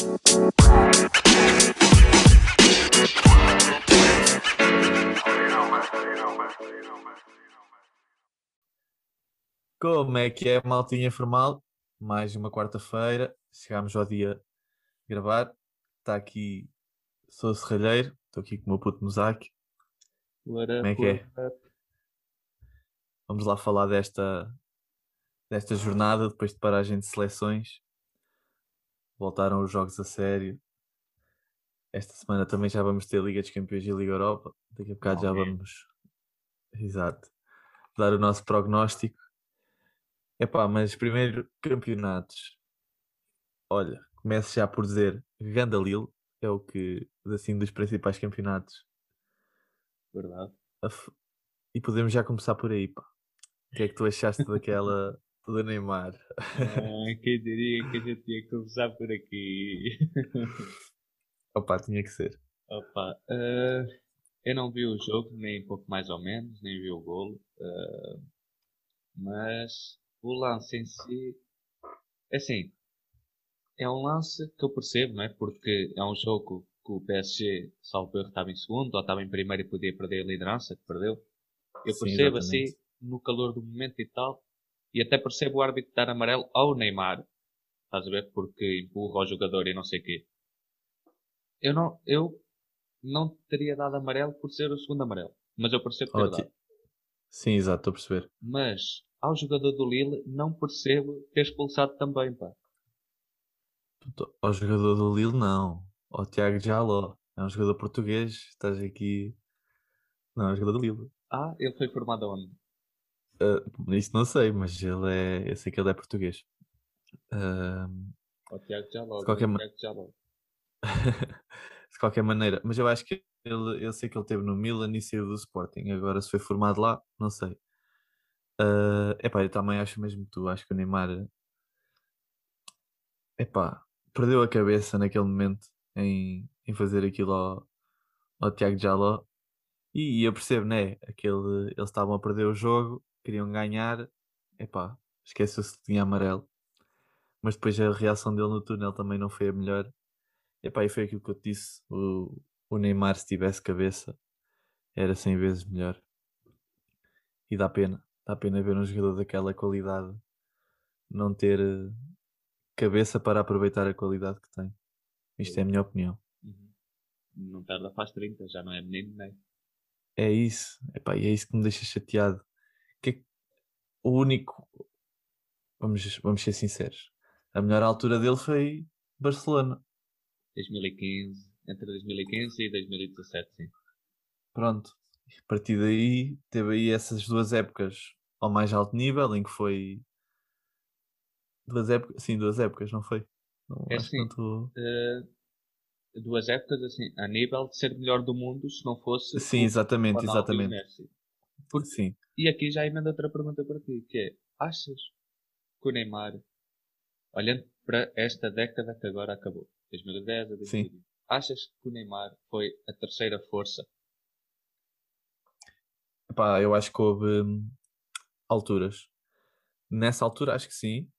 Como é que é, maltinha formal? Mais uma quarta-feira, chegámos ao dia de gravar. Está aqui, sou o Serralheiro, estou aqui com o meu puto Mosaico. What Como é que é? Vamos lá falar desta, desta jornada, depois de paragem de seleções. Voltaram os jogos a sério. Esta semana também já vamos ter Liga dos Campeões e Liga Europa. Daqui a bocado já Ok. vamos. Exato. Dar o nosso prognóstico. Epá, mas primeiro campeonatos. Olha, começo já por dizer Gandalil é o que, assim, dos principais campeonatos. Verdade. E podemos já começar por aí, pá. O que é que tu achaste daquela do Neymar? Ah, quem diria que a gente tinha que começar por aqui? Opa, tinha que ser. Opa, ah, eu não vi o jogo, nem pouco mais ou menos, nem vi o golo. ah, mas o lance em si, é assim, é um lance que eu percebo, não é? Porque é um jogo que o PSG, salvo erro, estava em segundo, ou estava em primeiro e podia perder a liderança, que perdeu. Eu percebo assim, no calor do momento e tal, e até percebo o árbitro dar amarelo ao Neymar, estás a ver? Porque empurra o jogador e não sei o quê. Eu não, eu não teria dado amarelo por ser o segundo amarelo, mas eu percebo ter dado. Sim, exato, estou a perceber. Mas ao jogador do Lille não percebo ter expulsado também, pá. Ao jogador do Lille, não. Ao Tiago Jaló. É um jogador português. Estás aqui. Não, é um jogador do Lille. Ah, ele foi formado onde? Ah, isso não sei, mas ele é. Eu sei que ele é português. Ah, O Tiago. De qualquer de qualquer maneira. Mas eu acho que ele, eu sei que ele teve no Milan e saiu do Sporting. Agora, se foi formado lá, não sei. É epá, eu também acho mesmo que tu. Acho que o Neymar. Epá, perdeu a cabeça naquele momento em, em fazer aquilo ao, ao Tiago Jaló. E, e eu percebo, né? Aquele, eles estavam a perder o jogo, queriam ganhar. Epá, esqueceu-se que tinha amarelo. Mas depois a reação dele no túnel também não foi a melhor. Epá, e foi aquilo que eu te disse. O, o Neymar, se tivesse cabeça, era 100 vezes melhor. E dá pena. Dá pena ver um jogador daquela qualidade não ter eh, cabeça para aproveitar a qualidade que tem. Isto é a minha opinião. Uhum. Não tarda, faz 30, já não é menino, nem. É isso. Epá, e é isso que me deixa chateado. O único. Vamos, vamos ser sinceros. A melhor altura dele foi Barcelona. 2015, entre 2015 e 2017, sim. Pronto. A partir daí, teve aí essas duas épocas ao mais alto nível, em que foi. Duas épocas, sim, duas épocas, não foi? Não, É assim. estou. Eh, duas épocas, assim, a nível de ser melhor do mundo, se não fosse Sim, exatamente, exatamente. Porque- Sim. E aqui já emendo outra pergunta para ti, que é, achas que o Neymar, olhando para esta década que agora acabou, 2010 a 2020, achas que o Neymar foi a terceira força? Epá, eu acho que houve hum, alturas. Nessa altura, acho que sim.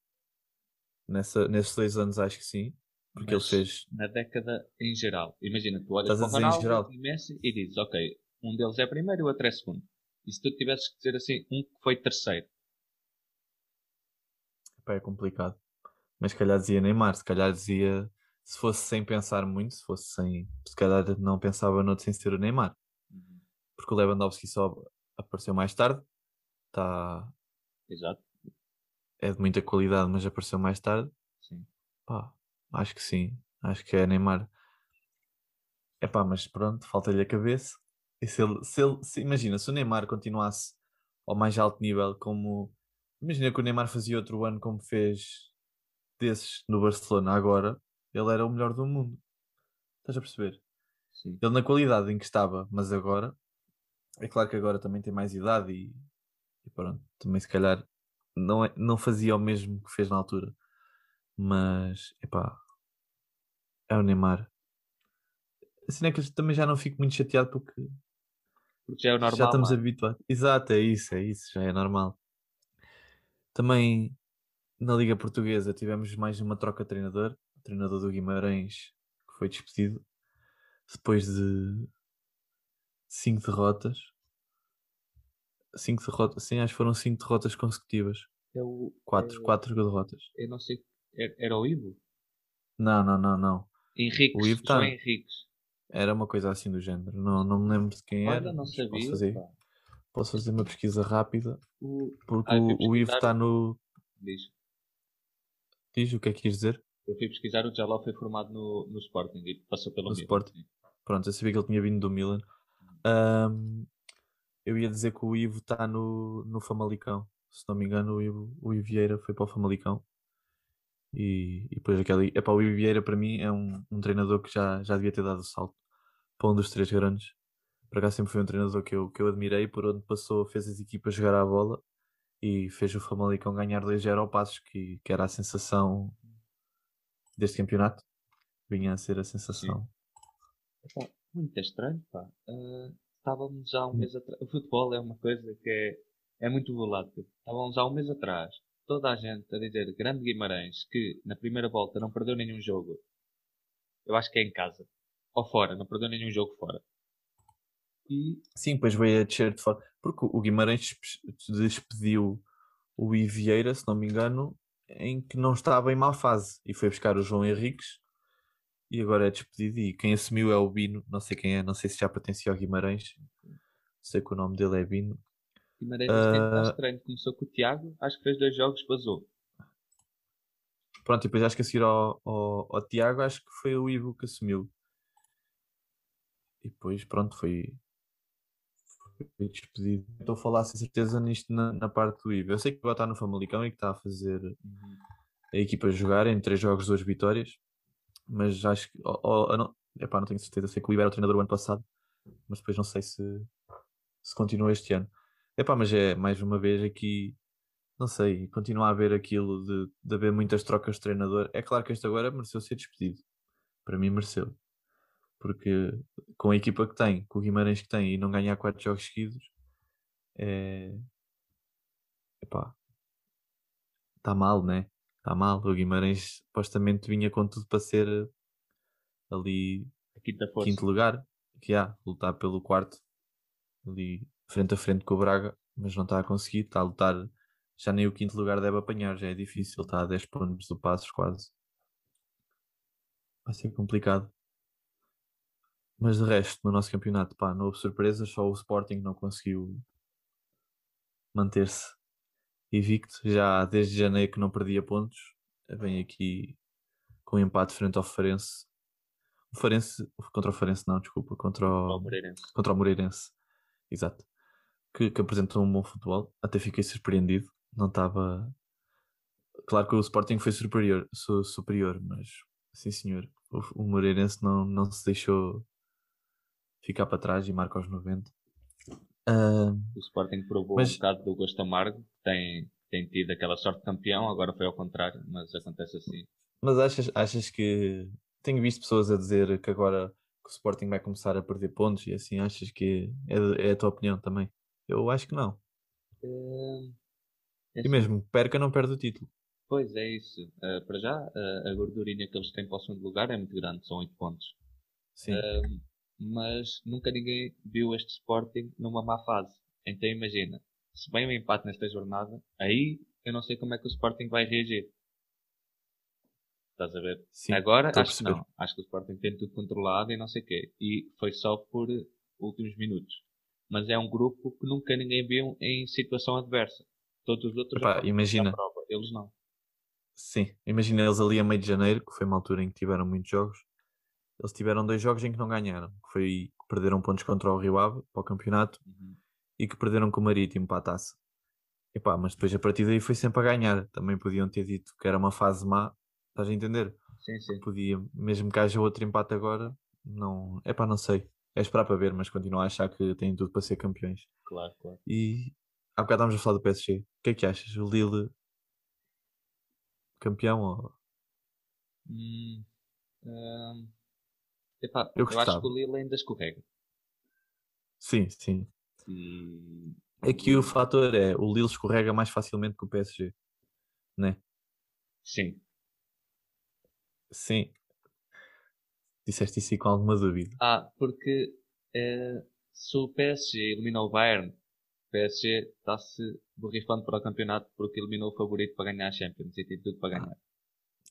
Nessa, nesses dois anos, acho que sim. Porque Mas ele fez. na década em geral. Imagina, tu olhas Estás para o Ronaldo geral? e Messi e dizes, ok, um deles é primeiro e o outro é segundo. E se tu tivesses que dizer assim, um que foi terceiro, Epá, é complicado. Mas se calhar dizia Neymar, se calhar dizia. Se fosse sem pensar muito, se fosse sem. Se calhar não pensava noutro sem ser o Neymar. Porque o Lewandowski só apareceu mais tarde. Tá, exato, é de muita qualidade, mas apareceu mais tarde. sim. Pá, acho que sim. Acho que é Neymar. É pá, mas pronto, falta-lhe a cabeça. E se ele, se ele- se- imagina, se o Neymar continuasse ao mais alto nível, como. Imagina que o Neymar fazia outro ano como fez desses no Barcelona agora, ele era o melhor do mundo. Estás a perceber? sim. Ele na qualidade em que estava, mas agora. É claro que agora também tem mais idade e, e pronto, também se calhar não, é, não fazia o mesmo que fez na altura. Mas, epá, é o Neymar. Assim é que eu também já não fico muito chateado porque Porque já é o normal. já estamos mano. habituados. Exato, é isso, é isso, já é normal. Também na Liga Portuguesa tivemos mais uma troca de treinador. o treinador do Guimarães, que foi despedido depois de cinco derrotas. Cinco derrotas, sim, acho que foram cinco derrotas consecutivas. É o, Quatro, é- quatro derrotas. Eu não sei. Era, era o Ivo? Não, não, não, não. Henriques. O Ivo tá- João Henriques. Era uma coisa assim do género. Não, não me lembro de quem era. Olha, não mas sabia. Posso fazer, pá. posso fazer uma pesquisa rápida. O, Porque Ah, o, o Ivo está no. diz. Diz o que é que quis dizer? Eu fui pesquisar, o Jaló foi formado no, no Sporting e passou pelo No Milan. Sporting. Pronto, eu sabia que ele tinha vindo do Milan. Ahm, eu ia dizer que o Ivo está no, no Famalicão. Se não me engano, o Ivo, o Ivo Vieira foi para o Famalicão. E, e depois aquele. Epá, o Ivo Vieira para mim é um, um treinador que já, já devia ter dado o salto para um dos três grandes. Para cá sempre foi um treinador que eu, que eu admirei, por onde passou, fez as equipas jogar à bola e fez o Famalicão ganhar 2-0 ao Passos, que, que era a sensação deste campeonato. Vinha a ser a sensação. Muito estranho, pá. Ah, estávamos há um mês atrás. O futebol é uma coisa que é, é muito volátil. Estávamos há um mês atrás, toda a gente a dizer Grande Guimarães que na primeira volta não perdeu nenhum jogo. Eu acho que é em casa. Ou fora, não perdeu nenhum jogo fora. E Sim, depois veio a descer de forma. Porque o Guimarães despe- despediu o Ivo Vieira, se não me engano, em que não estava em má fase. E foi buscar o João Henriques e agora é despedido. E quem assumiu é o Bino, não sei quem é, não sei se já pertencia ao Guimarães. Sei que o nome dele é Bino. Guimarães Ah. estranho. Começou com o Tiago, acho que fez dois jogos, vazou. Pronto, e depois acho que a seguir ao, ao, ao Tiago, acho que foi o Ivo que assumiu. E depois, pronto, foi, foi despedido. Estou a falar sem certeza nisto na, na parte do Ivo. Eu sei que agora está no Famalicão e que está a fazer a equipa jogar em três jogos, duas vitórias. Mas acho que. eu não, epá, não tenho certeza. Sei que o Ivo era o treinador o ano passado, mas depois não sei se, se continua este ano. Epá, mas é mais uma vez aqui. Não sei, continua a haver aquilo de, de haver muitas trocas de treinador. É claro que este agora mereceu ser despedido. Para mim, mereceu. Porque com a equipa que tem, com o Guimarães que tem e não ganhar quatro jogos seguidos, é. Epá. Está mal, né? Está mal. O Guimarães supostamente vinha com tudo para ser ali quinto lugar, que há, lutar pelo quarto, ali frente a frente com o Braga, mas não está a conseguir, está a lutar, já nem o quinto lugar deve apanhar, já é difícil, está a 10 pontos do Passos quase. Vai ser complicado. Mas de resto, no nosso campeonato, pá, não houve surpresas, só o Sporting não conseguiu manter-se invicto, já desde janeiro que não perdia pontos, vem aqui com um empate frente ao Farense. O Farense, contra o Farense não, desculpa, contra o, Moreirense. contra o Moreirense. Exato. Que, que apresentou um bom futebol. Até fiquei surpreendido. Não estava. Claro que o Sporting foi superior, su- superior mas sim senhor. O, o Moreirense não, não se deixou ficar para trás e marca aos 90. Ah, O Sporting provou Mas- um bocado do gosto amargo. Tem, tem tido aquela sorte de campeão, agora foi ao contrário, mas acontece assim. mas achas, achas que. Tenho visto pessoas a dizer que agora que o Sporting vai começar a perder pontos e assim, achas que é, é a tua opinião também? Eu acho que não. Eh, é E mesmo perca, não perde o título. Pois é isso. Eh, para já, eh, a gordurinha que eles têm para o segundo lugar é muito grande, são 8 pontos. Sim. Mas nunca ninguém viu este Sporting numa má fase. Então imagina, se vem um empate nesta jornada, aí eu não sei como é que o Sporting vai reagir. Estás a ver? Sim, Agora acho que não. Acho que o Sporting tem tudo controlado e não sei o quê. E foi só por últimos minutos. Mas é um grupo que nunca ninguém viu em situação adversa. Todos os outros Epá, imagina. prova. Eles não. Sim, imagina eles ali a meio de janeiro, que foi uma altura em que tiveram muitos jogos. Eles tiveram dois jogos em que não ganharam. Que foi que perderam pontos contra o Rio Ave para o campeonato Uhum. e que perderam com o Marítimo para a taça. Epá, mas depois a partir daí foi sempre a ganhar. Também podiam ter dito que era uma fase má. Estás a entender? Sim, sim. Podia, mesmo que haja outro empate agora, não. Epá, não sei. É esperar para ver, mas continuo a achar que têm tudo para ser campeões. Claro, claro. E há bocado estávamos a falar do PSG. O que é que achas? O Lille campeão ou Hum, hum, epá, Eu eu, acho que o Lille ainda escorrega. Sim, sim. E Aqui o fator é o Lille escorrega mais facilmente que o PSG, né? sim, Sim. Disseste isso com alguma dúvida. Ah, porque eh, se o PSG eliminou o Bayern, o PSG está-se borrifando para o campeonato porque eliminou o favorito para ganhar a Champions e tem tudo para ganhar.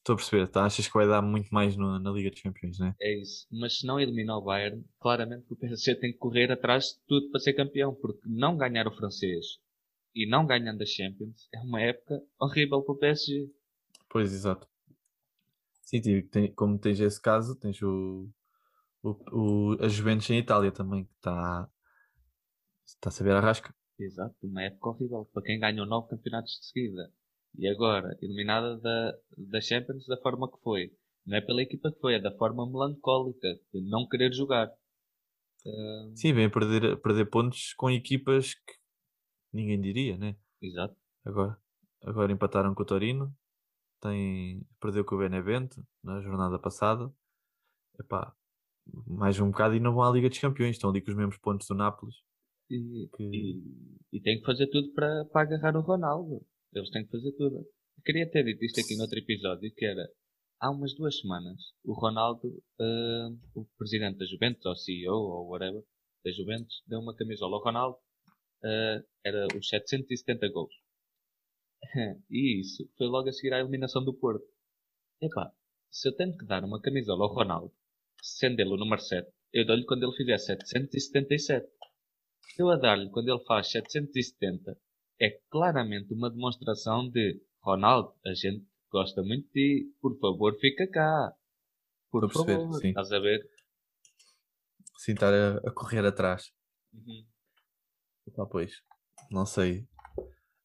Estou a perceber, tá? achas que vai dar muito mais no- na Liga dos Campeões, né? É isso. Mas se não eliminar o Bayern, claramente que o PSG tem que correr atrás de tudo para ser campeão, porque não ganhar o francês e não ganhando a Champions é uma época horrível para o PSG. Pois, exato. Sim, tem- como tens esse caso, tens o, o, o, a Juventus em Itália também, que está está a saber a rasca. Exato, uma época horrível para quem ganhou nove campeonatos de seguida e agora eliminada da, da Champions da forma que foi. Não é pela equipa que foi, é da forma melancólica, de não querer jogar. Ah, Sim, vem a perder, perder pontos com equipas que ninguém diria, né? exato. Agora, agora empataram com o Torino, tem, perdeu com o Benevento na jornada passada. Epá, mais um bocado e não vão à Liga dos Campeões, estão ali com os mesmos pontos do Nápoles. E, Que- e, e tem que fazer tudo para, para agarrar o Ronaldo. Eles têm que fazer tudo. Eu queria ter dito isto aqui no outro episódio, que era há umas duas semanas, o Ronaldo, ah, o presidente da Juventus, ou CEO, ou whatever, da Juventus, deu uma camisola ao Ronaldo, ah, era os 770 gols. e isso foi logo a seguir à eliminação do Porto. Epá, se eu tenho que dar uma camisola ao Ronaldo, sendo o número 7, eu dou-lhe quando ele fizer 777. Eu a dar-lhe quando ele faz 770 é claramente uma demonstração de Ronaldo, a gente gosta muito de ti, por favor fica cá. Por Estou perceber, favor, sim. estás a ver? Sim, estar a, a correr atrás. Uhum. Epá, pois, não sei.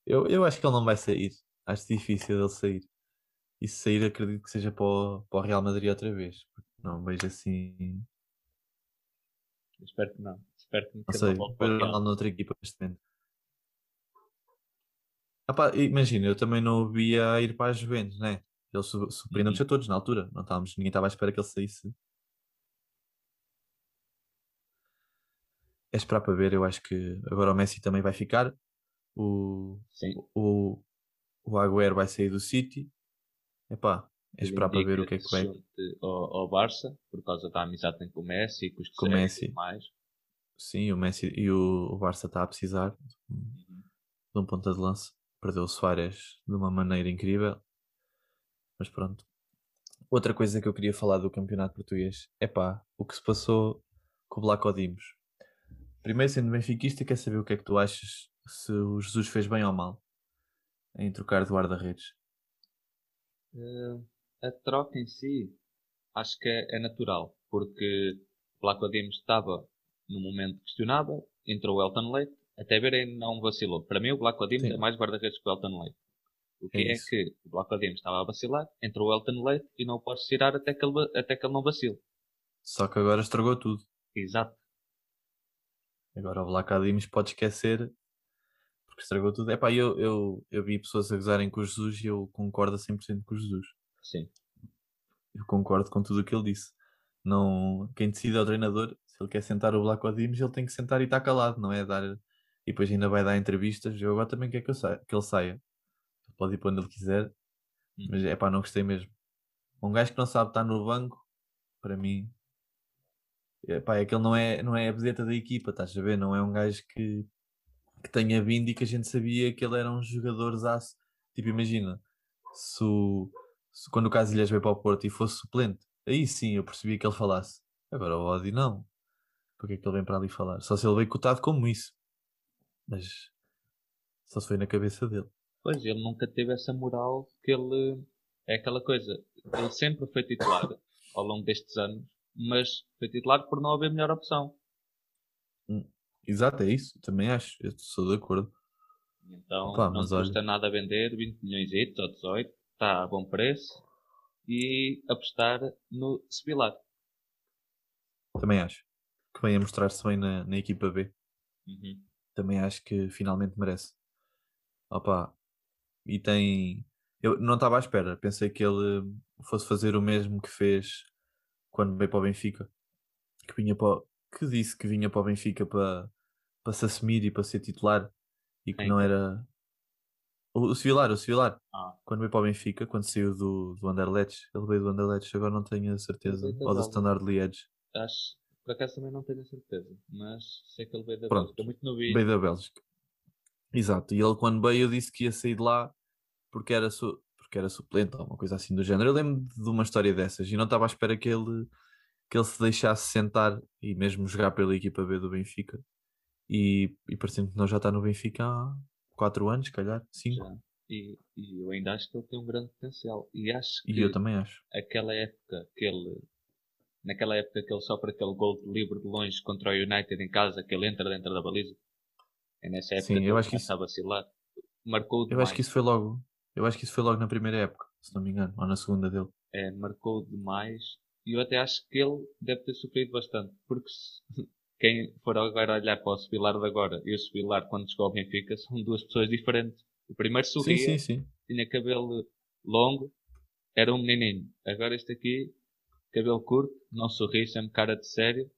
Eu, eu acho que ele não vai sair. Acho difícil ele sair. E se sair, acredito que seja para o, para o Real Madrid outra vez. porque Não vejo assim. Espero que não. Espero que Não nunca sei. para o Real. Noutra equipa neste momento. Imagina, eu também não o via ir para a Juventus, né? Ele su- surpreendeu-nos Uhum. a todos na altura. Não estávamos, ninguém estava à espera que ele saísse. É esperar para ver. Eu acho que agora o Messi também vai ficar. O, Sim. o, o Agüero vai sair do City. Epá, é esperar para ver o que é que junte Ao, ao Barça, por causa da amizade com o Messi, com os Com Messi. e mais. Sim, o Messi e o, o Barça está a precisar Uhum. de um ponta de lança. Perdeu o Soares de uma maneira incrível. Mas pronto. Outra coisa que eu queria falar do campeonato português é pá, o que se passou com o Dimos. Primeiro, sendo benfiquista, quer saber o que é que tu achas se o Jesus fez bem ou mal em trocar de guarda-redes. Eh, a troca em si acho que é, é natural, porque o Black Dimos estava num momento questionável, entrou o Elton Leite, até ver ainda não vacilou. Para mim o Black Sim. é mais guarda-redes que o Elton Leite. O que É é, que o Black Dimos estava a vacilar, entrou o Elton Leite e não o podes tirar até que ele, até que ele não vacile. Só que agora estragou tudo. Exato. Agora o Black Dimos pode esquecer porque estragou tudo. Epá, eu, eu, eu vi pessoas a gozarem com o Jesus e eu concordo a 100% com o Jesus. Sim. Eu concordo com tudo o que ele disse. Não, quem decide é o treinador. Se ele quer sentar o Black Dimos, ele tem que sentar e estar calado, não é dar. E depois ainda vai dar entrevistas. Eu agora também quero que, saia, que ele saia. Pode ir para onde ele quiser, Hum. mas é pá, não gostei mesmo. Um gajo que não sabe estar no banco, para mim, é, pá, é que ele não é, não é a vedeta da equipa, estás a ver? Não é um gajo que, que tenha vindo e que a gente sabia que ele era um jogador aço. Tipo, imagina, se, o- se quando o Casilhas veio para o Porto e fosse suplente, aí sim eu percebi que ele falasse. Agora o Odi não. Porque é que ele vem para ali falar? Só se ele veio cotado como isso. Mas só se foi na cabeça dele. Pois, ele nunca teve essa moral que ele. É aquela coisa. Ele sempre foi titular ao longo destes anos, mas foi titular por não haver melhor opção. Exato, é isso. Também acho. Eu sou de acordo. Então Opa, não custa olha- nada vender 20 milhões ou 18, está a bom preço e apostar no Sevilar. Também acho. Que venha mostrar-se bem na, na equipa B. Uhum. Também acho que finalmente merece. Opa. E tem. Eu não estava à espera. Pensei que ele fosse fazer o mesmo que fez quando veio para o Benfica. Que vinha para que disse que vinha para o Benfica para, para se assumir e para ser titular. E que Quem? não era O, o Civilar, o Civilar. Ah. Quando veio para o Benfica, quando saiu do, do Anderlecht, ele veio do Anderlecht, agora não tenho a certeza. Ou do. Standard Liège. Acho, por acaso também não tenho a certeza, mas sei que ele veio da Pronto. Bélgica, muito novinho. Veio da Bélgica. Exato. E ele quando veio disse que ia sair de lá porque era, su porque era suplente ou uma coisa assim do género. Eu lembro de uma história dessas e não estava à espera que ele, que ele se deixasse sentar e mesmo jogar pela equipa B do Benfica. E, e parecendo que não já está no Benfica há 4 anos, se calhar, 5. Já. E, e eu ainda acho que ele tem um grande potencial. E acho que E eu também acho. aquela época que ele. Naquela época que ele sofre aquele gol de livre de longe contra o United em casa, que ele entra dentro da baliza. É nessa época Sim, que eu ele acho que começa a vacilar. Marcou Eu demais. acho que isso foi logo. Eu acho que isso foi logo na primeira época, se não me engano, ou na segunda dele. é, marcou demais e eu até acho que ele deve ter sofrido bastante porque se- quem for agora olhar para o Sevilar de agora e o Sevilar quando chegou ao Benfica são duas pessoas diferentes o primeiro sorria, Sim, sim, sim. tinha cabelo longo era um menininho agora este aqui, cabelo curto não sorri, sempre cara de sério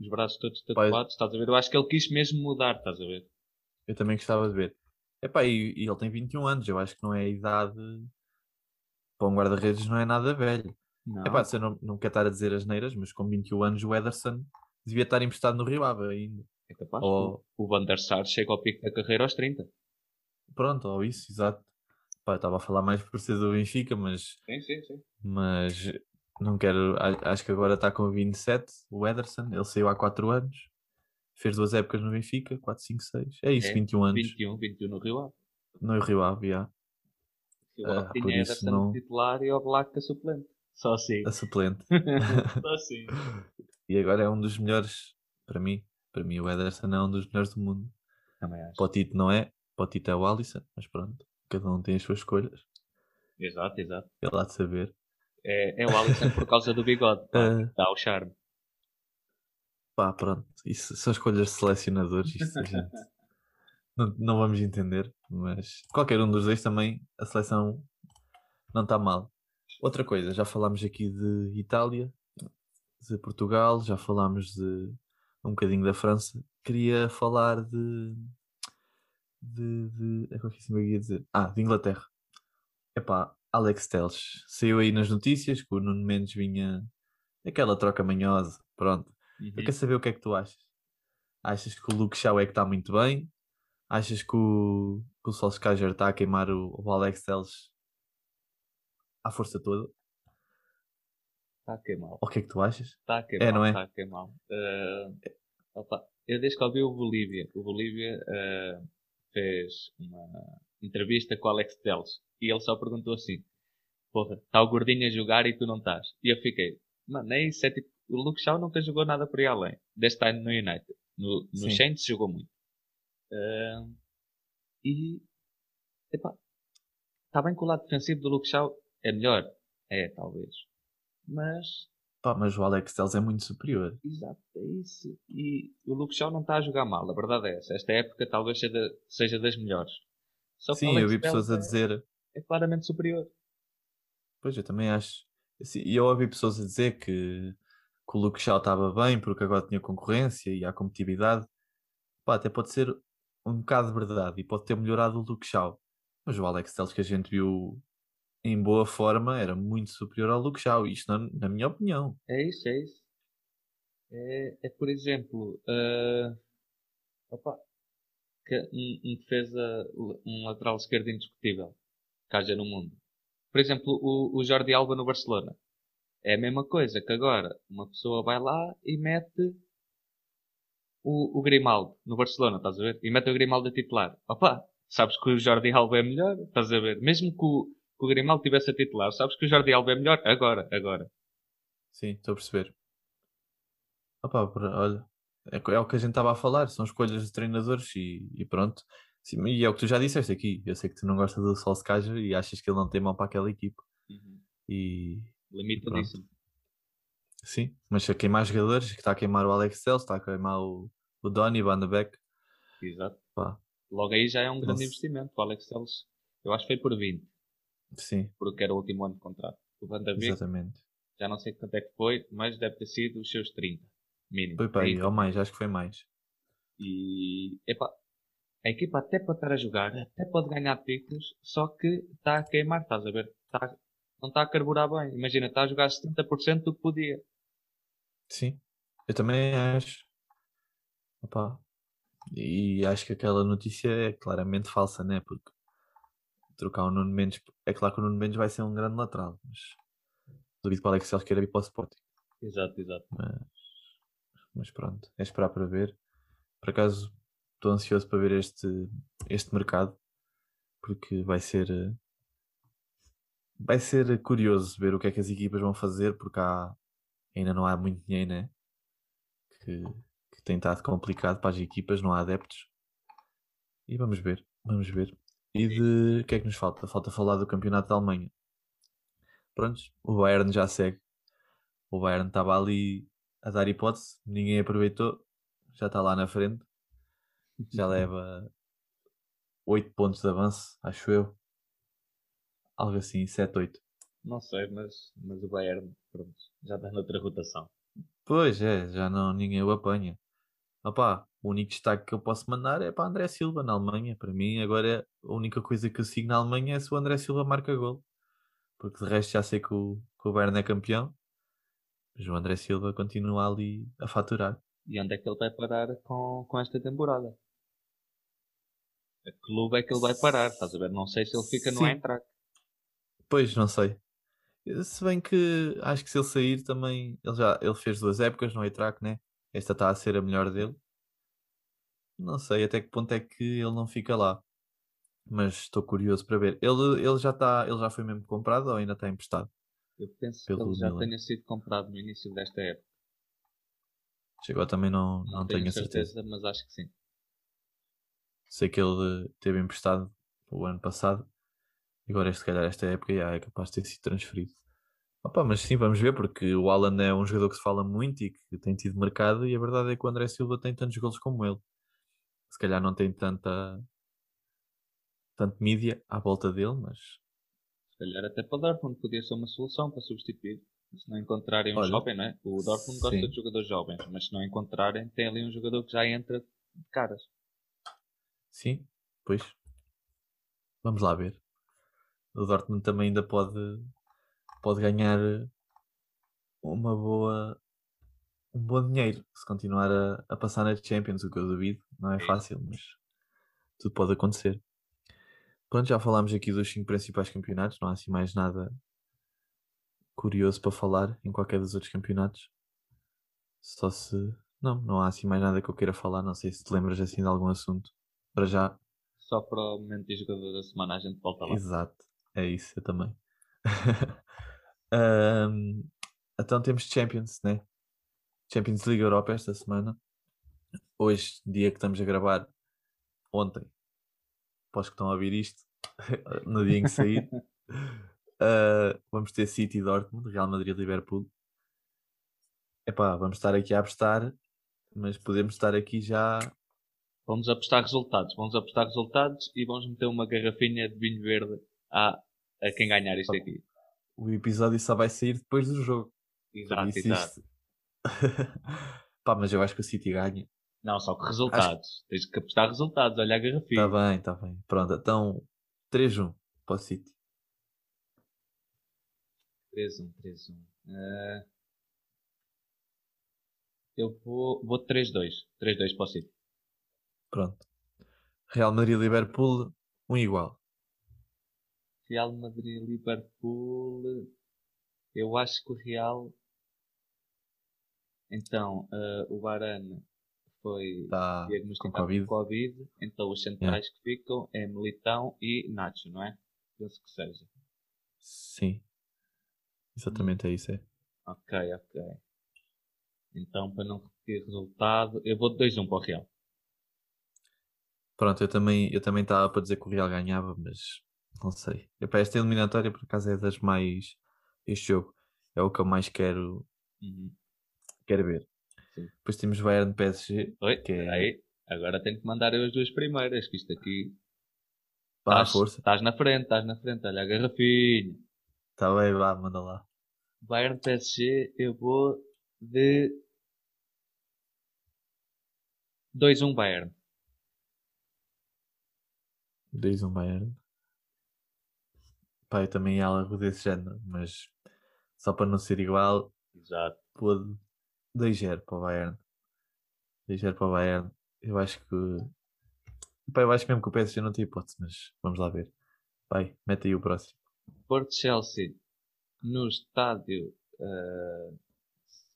os braços todos tatuados estás a ver, eu acho que ele quis mesmo mudar estás a ver Eu também gostava de ver. Epá, e, e ele tem 21 anos, eu acho que não é a idade para um guarda-redes, não é nada velho. não, Epá, eu não, não quero estar a dizer as neiras, mas com 21 anos o Ederson devia estar emprestado no Rio Ave ainda. é capaz ou- o, o Van der Sar chega ao pico da carreira aos 30 Pronto, ou isso, exato. Pá, eu estava a falar mais por ser do Benfica, mas, sim, sim, sim mas não quero. Acho que agora está com 27, o Ederson. Ele saiu há 4 anos, fez duas épocas no Benfica, 4, 5, 6. É isso, É, 21 anos 21, 21 no Rio Ave no Rio Ave, já. Eu Ah, tinha Ederson não- titular e o Black a suplente. Só assim. a suplente. Só assim. E agora é um dos melhores, para mim. Para mim, o Ederson é um dos melhores do mundo. Também acho. Para o Tito não é, para o Tito é o Alisson, mas pronto, cada um tem as suas escolhas. Exato, exato. Ele há de saber. É, é o Alisson por causa do bigode. pá, que Dá o charme. Pá, pronto, isso são escolhas de selecionadores. Isto a gente não, não vamos entender, mas qualquer um dos dois também, a seleção não está mal. Outra coisa, já falámos aqui de Itália, de Portugal, já falámos de um bocadinho da França. Queria falar de. de. de é o que eu ia dizer. Ah, de Inglaterra. Epá, Alex Telles. Saiu aí nas notícias que o Nuno Mendes vinha. aquela troca manhosa. Pronto. Uhum. Eu quero saber o que é que tu achas. Achas que o Luke Shaw é que está muito bem? Achas que o, que o Solskjaer está a queimar o, o Alex Telles à força toda? Está a queimar. O que é que tu achas? Está a queimar. É, não é? Está a queimar. Opa, eu desde que ouvi o Bolívia, o Bolívia ah, fez uma entrevista com o Alex Telles e ele só perguntou assim: Porra, está o gordinho a jogar e tu não estás. E eu fiquei, mano, é isso, é tipo, o Luke Shaw nunca jogou nada por aí além. Deste ano no United. No, no. Saints jogou muito. Ah, e, epá, está bem que o lado defensivo do Luke Shaw é melhor. É, talvez. Mas, Pá, mas o Alex Telles é muito superior. exato, é isso. E o Luke Shaw não está a jogar mal, a verdade é essa. Esta época talvez seja, seja das melhores. Só Sim, eu vi pessoas a é- dizer. é claramente superior. Pois, eu também acho. Assim, E eu ouvi pessoas a dizer que, que o Luke Shaw estava bem porque agora tinha concorrência e há competitividade. Pá, até pode ser um bocado de verdade e pode ter melhorado o Luke Shaw. Mas o Alex Telles que a gente viu em boa forma era muito superior ao Luke Shaw. Isto na, na minha opinião. É isso, é isso. É, é por exemplo, ah, opa, um, um defesa, um lateral esquerdo indiscutível que haja no mundo. Por exemplo, o, o Jordi Alba no Barcelona. É a mesma coisa que agora uma pessoa vai lá e mete o, o Grimaldo no Barcelona, estás a ver? E mete o Grimaldo a titular. Opa, sabes que o Jordi Alba é melhor, estás a ver? Mesmo que o, que o Grimaldo tivesse a titular, sabes que o Jordi Alba é melhor agora, agora. Sim, estou a perceber. Opa, olha, é, é o que a gente estava a falar, são escolhas de treinadores e, e pronto. Sim, e é o que tu já disseste aqui. Eu sei que tu não gostas do Solskjaer e achas que ele não tem mão para aquela equipa. E Limitadíssimo. sim, mas a queimar jogadores, que está a queimar o Alex Telles, está a queimar o, o Donny Van de Beek. Exato. Pá, Logo aí já é um grande Nossa. investimento. O Alex Telles, eu acho que foi por 20, sim, porque era o último ano de contrato. O Van der Beek, exatamente. já não sei quanto é que foi, mas deve ter sido os seus 30, mínimo. Foi para aí, 30. ou mais, acho que foi mais. E, epá, a equipa até pode estar a jogar, até pode ganhar títulos, só que está a queimar, estás a ver? Não está a carburar bem. Imagina, está a jogar 70% do que podia. Sim, eu também acho. Opa. E acho que aquela notícia é claramente falsa, né? Porque trocar o Nuno Mendes. É claro que o Nuno Mendes vai ser um grande lateral, mas duvido qual é que se ele queira ir para o Sporting. Exato, exato. Mas, mas pronto, é esperar para ver. Por acaso estou ansioso para ver este, este mercado porque vai ser vai ser curioso ver o que é que as equipas vão fazer porque há, ainda não há muito dinheiro, né? Que, que tem estado complicado para as equipas, não há adeptos. E vamos ver, vamos ver. E de o que é que nos falta? Falta falar do campeonato da Alemanha. Prontos, o Bayern já segue. O Bayern estava ali a dar hipótese, ninguém aproveitou, já está lá na frente já leva 8 pontos de avanço, acho eu. Algo assim, 7, 8. Não sei, mas, mas o Bayern pronto, já está noutra rotação. Pois é, já não ninguém o apanha. Opa, o único destaque que eu posso mandar é para André Silva na Alemanha. Para mim, agora a única coisa que eu sigo na Alemanha é se o André Silva marca gol. Porque de resto já sei que o, que o Bayern é campeão. Mas o André Silva continua ali a faturar. E onde é que ele vai parar com, com esta temporada? A clube é que ele vai parar, estás a ver? Não sei se ele fica no Eintracht. Pois, não sei. Se bem que acho que se ele sair também. Ele já ele fez duas épocas no Eintracht, né? Esta está a ser a melhor dele. Não sei até que ponto é que ele não fica lá. Mas estou curioso para ver. Ele, ele já está. Ele já foi mesmo comprado ou ainda está emprestado? Eu penso que ele já Milan. tenha sido comprado no início desta época. Chegou também não, não, não tenho, tenho certeza, certeza, mas acho que sim. Sei que ele teve emprestado o ano passado. Agora, se calhar, esta época já é capaz de ter sido transferido. Opa, mas sim, vamos ver, porque o Alan é um jogador que se fala muito e que tem tido mercado, e a verdade é que o André Silva tem tantos gols como ele. Se calhar não tem tanta tanto mídia à volta dele, mas calhar até para o Dortmund podia ser uma solução para substituir. Se não encontrarem um Olha, jovem, não é? O Dortmund sim. gosta de jogadores jovens, mas se não encontrarem, tem ali um jogador que já entra de caras. Sim, pois. Vamos lá ver. O Dortmund também ainda pode, pode ganhar uma boa, um bom dinheiro se continuar a, a passar na Champions, o que eu duvido. Não é fácil, mas tudo pode acontecer. Pronto, já falámos aqui dos cinco principais campeonatos, não há assim mais nada curioso para falar em qualquer dos outros campeonatos. Só se. Não, não há assim mais nada que eu queira falar. Não sei se te lembras assim de algum assunto para já. Só para o momento de jogador da semana a gente volta lá. Exato, é isso, eu também. um, então temos Champions, né? Champions League Europa esta semana. Hoje, dia que estamos a gravar, ontem, após que estão a ouvir isto, no dia em que sair, uh, vamos ter City Dortmund, Real Madrid Liverpool. Epá, vamos estar aqui a apostar, mas podemos estar aqui já Vamos apostar resultados. Vamos apostar resultados e vamos meter uma garrafinha de vinho verde a, a quem ganhar isto aqui. O episódio só vai sair depois do jogo. Exato, exato. Pá, mas eu acho que o City ganha. Não, só que resultados. Acho... Tens que apostar resultados. Olha a garrafinha. Está bem, está bem. Pronto, então 3-1 para o City. 3-1, 3-1. Uh... Eu vou, vou 3-2. 3-2 para o City. Pronto. Real Madrid-Liverpool, um igual. Real Madrid-Liverpool. Eu acho que o Real. Então, uh, o Varane foi tá diagnosticado com COVID. COVID. Então, os centrais yeah. que ficam é Militão e Nacho, não é? Penso que seja. Sim. Exatamente é isso, é. Ok, ok. Então, para não repetir resultado, eu vou de 2-1 para o Real. Pronto, eu também eu também estava para dizer que o Real ganhava, mas não sei. Epá, esta eliminatória por acaso é das mais. Este jogo é o que eu mais quero, uhum. quero ver. Sim. Depois temos Bayern PSG. Oi, que é... aí. Agora tenho que mandar eu as duas primeiras, que isto aqui. Pá, força. Estás na frente, estás na frente, olha a garrafinha. Está bem, vá, manda lá. Bayern PSG, eu vou de 2-1 Bayern. 2-1 Bayern. Pá, eu também ia algo desse género, mas só para não ser igual, Exato. vou de 2-0 para o Bayern. 2-0 para o Bayern. Eu acho que. Eu acho mesmo que o PSG não tem hipótese, mas vamos lá ver. Vai, mete aí o próximo. Porto Chelsea no estádio, eh,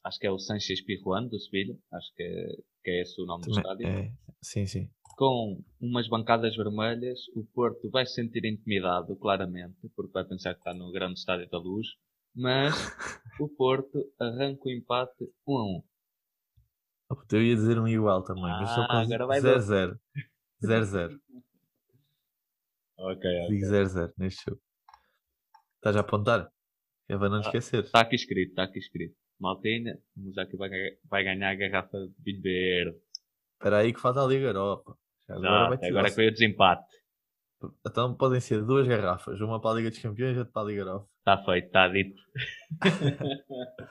acho que é o Sanchez Pizjuán do Sevilha, acho que é, que é esse o nome do Também- estádio. é, sim, sim. Com umas bancadas vermelhas, o Porto vai se sentir intimidado, claramente, porque vai pensar que está no grande estádio da luz, mas o Porto arranca o empate 1 a 1. Oh, puta, Eu ia dizer um igual também, mas só Ah, com agora vai 0-0. 0-0. Ok, Digo 0-0 neste jogo. Estás a apontar? É para não Ah. esquecer. Está aqui escrito, está aqui escrito. Maltinha, o Musaki vai, vai ganhar a garrafa de vinho verde. Espera aí que falta a Liga Europa. Agora, vai Exato, agora que veio o desempate. Então podem ser duas garrafas, uma para a Liga dos Campeões e outra para a Liga Europa. Está feito, está dito.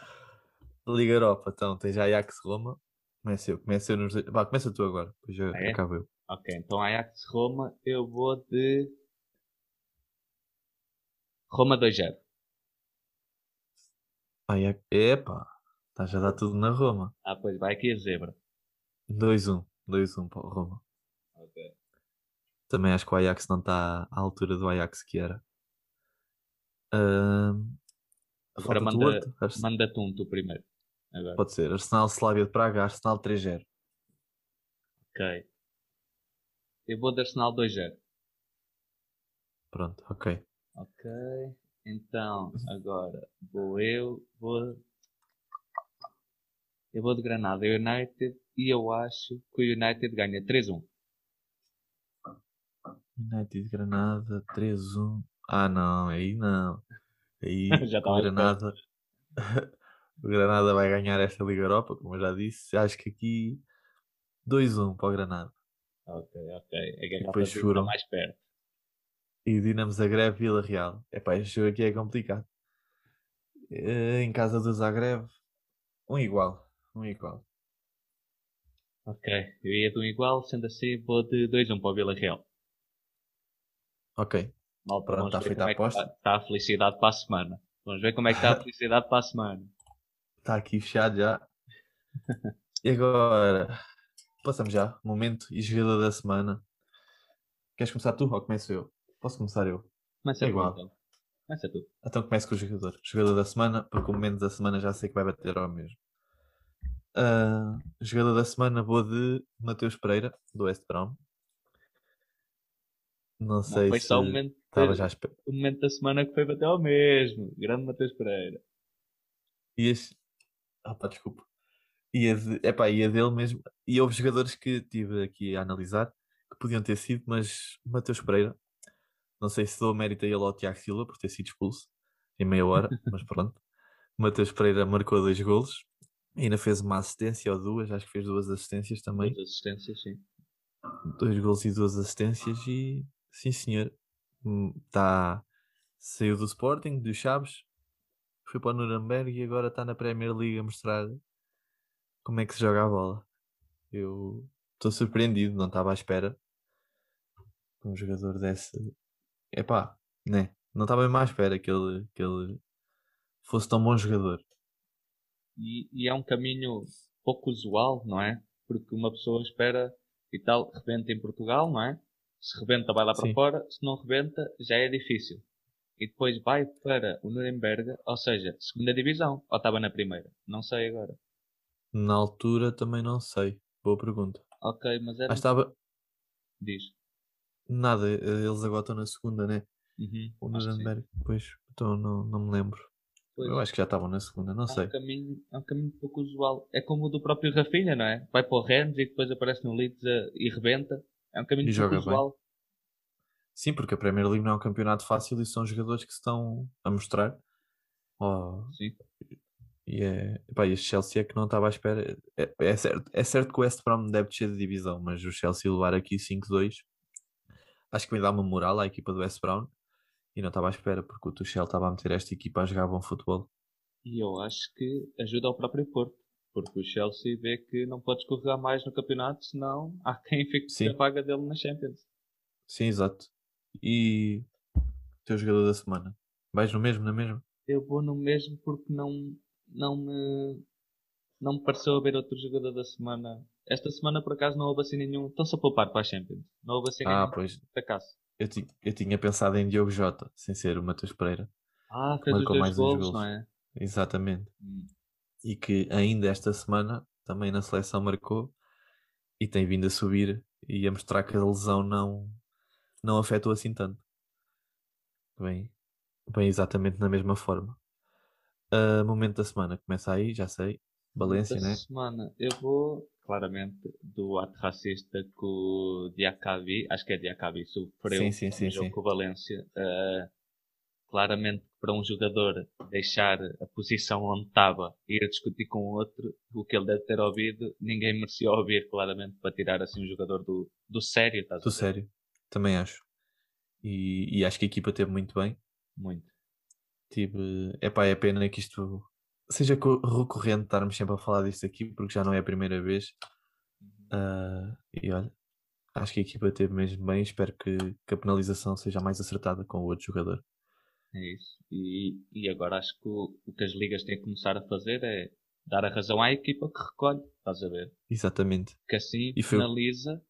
Liga Europa, então tens Ajax Roma. Começa eu, começa eu nos dois. Vá, começa tu agora, depois eu, Ah, é? acabo eu. Ok, então Ajax Roma, eu vou de. Roma 2-0. Ajax, epá, estás a dar tudo na Roma. Ah, pois vai aqui a zebra. 2-1, 2-1 para Roma. Ok. Também acho que o Ajax não está à altura do Ajax que era. Agora manda- outro? Arse- Manda-te um tu primeiro. Agora. Pode ser, Arsenal Slavia de Praga, Arsenal 3-0. Ok. Eu vou de Arsenal 2-0. Pronto, ok. Ok. Então, agora vou eu, vou. Eu vou de Granada United e eu acho que o United ganha 3-1. United Granada 3-1. Ah não, aí não. Aí Já o estava Granada. o Granada vai ganhar esta Liga Europa, como eu já disse. Acho que aqui 2-1 para o Granada. Ok, ok. A garrafa depois está mais perto. E Dinamo Zagreb Vila Real. Epá, este jogo aqui é complicado. Eh, Em casa do Zagreb, um igual. Um igual. Ok. Eu ia de um igual, sendo assim vou de 2-1 para o Vila Real. Ok. Malta, Pronto, está feita a é que aposta. está, a felicidade para a semana. Vamos ver como é que está a felicidade para a semana. Está aqui fechado já. E agora, passamos já. Momento e jogador da semana. Queres começar tu ou começo eu? Posso começar eu? Começa É tu, igual. então. Começa tu. Então começo com o jogador. Jogador da semana, porque o momento da semana já sei que vai bater ao mesmo. Ah, jogador da semana vou de Mateus Pereira, do West Brom. Não Não sei foi se só o momento, estava já a o momento da semana que foi bater ao mesmo. Grande Matheus Pereira. Ias... Ah pá, desculpa. Ia, de... Epá, ia dele mesmo. E houve jogadores que tive aqui a analisar que podiam ter sido, mas Mateus Pereira, não sei se dou mérito a ele ao Tiago Silva por ter sido expulso em meia hora, mas pronto. Mateus Pereira marcou dois golos, ainda fez uma assistência ou duas, acho que fez duas assistências também. Duas assistências, sim. Dois golos e duas assistências e sim senhor. Hum, Tá... Saiu do Sporting, do Chaves, foi para o Nuremberg e agora está na Premier League a mostrar como é que se joga a bola. Eu estou surpreendido, não estava à espera que um jogador desse. Epá, né? Não estava mesmo à espera que ele, que ele fosse tão bom jogador. E, e é um caminho pouco usual, não é? Porque uma pessoa espera e tal, rebenta em Portugal, não é? Se rebenta, vai lá para Sim. fora. Se não rebenta, já é difícil. E depois vai para o Nuremberg, ou seja, segunda divisão. Ou estava na primeira? Não sei agora. Na altura também não sei. Boa pergunta. Ok, mas era. Mas estava. Diz. Nada, eles agora estão na segunda, né? Uhum, O. Nuremberg, pois, então não, não me lembro. Pois. Eu acho que já estavam na segunda, não É sei. um, caminho, é um caminho pouco usual. É como o do próprio Rafinha, não é? Vai para o Rennes e depois aparece no Leeds eh, e rebenta. É um caminho pouco bem. usual. Sim, porque a Premier League não é um campeonato fácil e são jogadores que se estão a mostrar. Oh, Sim. e é, epá, este Chelsea é que não estava à espera. É, é certo, é certo que o West Brom deve descer de divisão, mas o Chelsea levar aqui 5-2 acho que vai dar uma moral à equipa do West Brom e não estava à espera porque o Tuchel estava a meter esta equipa a jogar bom futebol. E eu acho que ajuda ao próprio Porto. Porque o Chelsea vê que não pode escorregar mais no campeonato, senão há quem fique Sim. a vaga dele na Champions. Sim, exato. E teu jogador da semana? Vais no mesmo, na mesma? Eu vou no mesmo porque não, não me não me pareceu haver outro jogador da semana. Esta semana por acaso não houve assim nenhum. Estão-se a poupar para a Champions. Não houve assim Ah, nenhum pois. por acaso. Eu, ti- eu tinha pensado em Diogo Jota, sem ser o Matheus Pereira. Ah, fez os dois gols, golos. não é? Exatamente. Hum. E que ainda esta semana também na seleção marcou e tem vindo a subir e a mostrar que a lesão não, não afetou assim tanto. Bem, bem exatamente na mesma forma. Ah, momento da semana começa aí, já sei. Valência, né? semana eu vou, claramente, do ato racista que o Diacabi, acho que é Diacabi, sofreu Sim, sim, no sim, jogo sim. com o Valência. Uh, claramente, para um jogador deixar a posição onde estava e ir discutir com o outro, o que ele deve ter ouvido, ninguém merecia ouvir, claramente, para tirar assim um jogador do, do sério, estás a Do sério, também acho. E, e acho que a equipa teve muito bem. Muito. Tive, epá, é pena que isto seja co- recorrente estarmos sempre a falar disto aqui, porque já não é a primeira vez. Ah, e olha, acho que a equipa teve mesmo bem. Espero que, que a penalização seja mais acertada com o outro jogador. É isso. E, e agora acho que o, o que as ligas têm que começar a fazer é dar a razão à equipa que recolhe, estás a ver? Exatamente. Que assim E foi finaliza.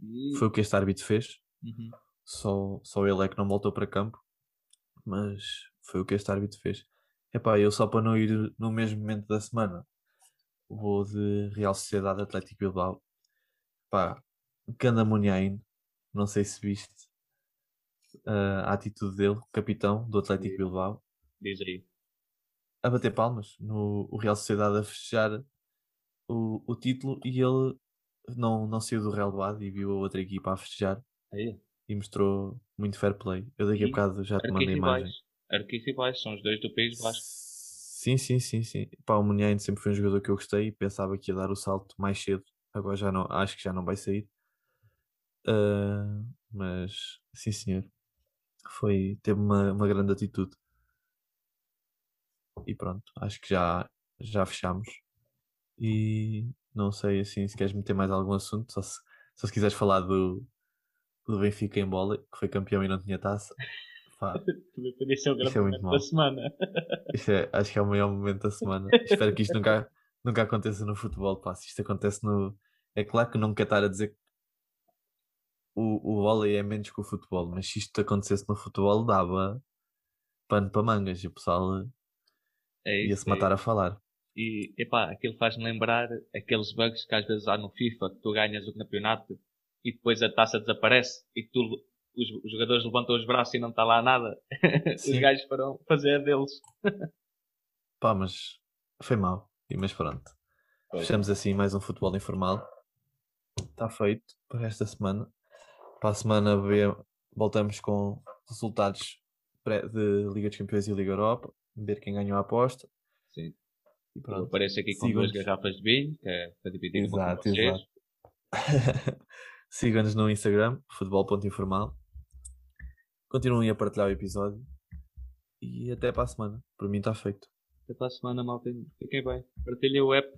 E... Foi o que este árbitro fez. Uhum. Só, só ele é que não voltou para campo. Mas foi o que este árbitro fez. Epá, eu só para não ir no mesmo momento da semana vou de Real Sociedade Atlético Bilbao. Pá, Ganda Muniain, não sei se viste ah, a atitude dele, capitão do Atlético. Bilbao, Diz aí. a bater palmas no o Real Sociedade a festejar o, o título e ele não, não saiu do relevado e viu a outra equipa a festejar Aí. e mostrou muito fair play. Eu daqui a bocado já te mandei a imagem. Arquirrivais, são os dois do País Basco. Sim, sim, sim, sim. Pá, o Muniain sempre foi um jogador que eu gostei e pensava que ia dar o salto mais cedo. Agora já não, acho que já não vai sair. Ah, mas sim, senhor. Foi, teve uma, uma grande atitude. E pronto, acho que já, já fechamos. E não sei assim se queres meter mais algum assunto, só se, só se quiseres falar do, do Benfica em bola, que foi campeão e não tinha taça. Também podia ser o grande é momento mau. da semana. Isto é, acho que é o maior momento da semana. Espero que isto nunca, nunca aconteça no futebol. Pá. Se isto acontece no. É claro que não quero estar a dizer que o, o vôlei é menos que o futebol, mas se isto acontecesse no futebol, dava pano para mangas e o pessoal É ia-se é matar a falar. E, epá, aquilo faz-me lembrar aqueles bugs que às vezes há no FIFA, que tu ganhas o campeonato e depois a taça desaparece e tu, os, os jogadores levantam os braços e não está lá nada. os gajos foram fazer a deles. Pá, mas foi mal. E, mas pronto. Pois. Fechamos assim mais um futebol informal. Está feito para esta semana. Para a semana B, voltamos com resultados de Liga dos Campeões e Liga Europa. Ver quem ganhou a aposta. Sim. E pronto. apareço aqui com duas garrafas de vinho, que é para dividir pouco com Exato, vocês. exato. Sigam-nos no Instagram, futebol.informal. Continuem a partilhar o episódio. E até para a semana. Por mim está feito. Até para a semana, malta. Fiquem bem. Partilhem o app.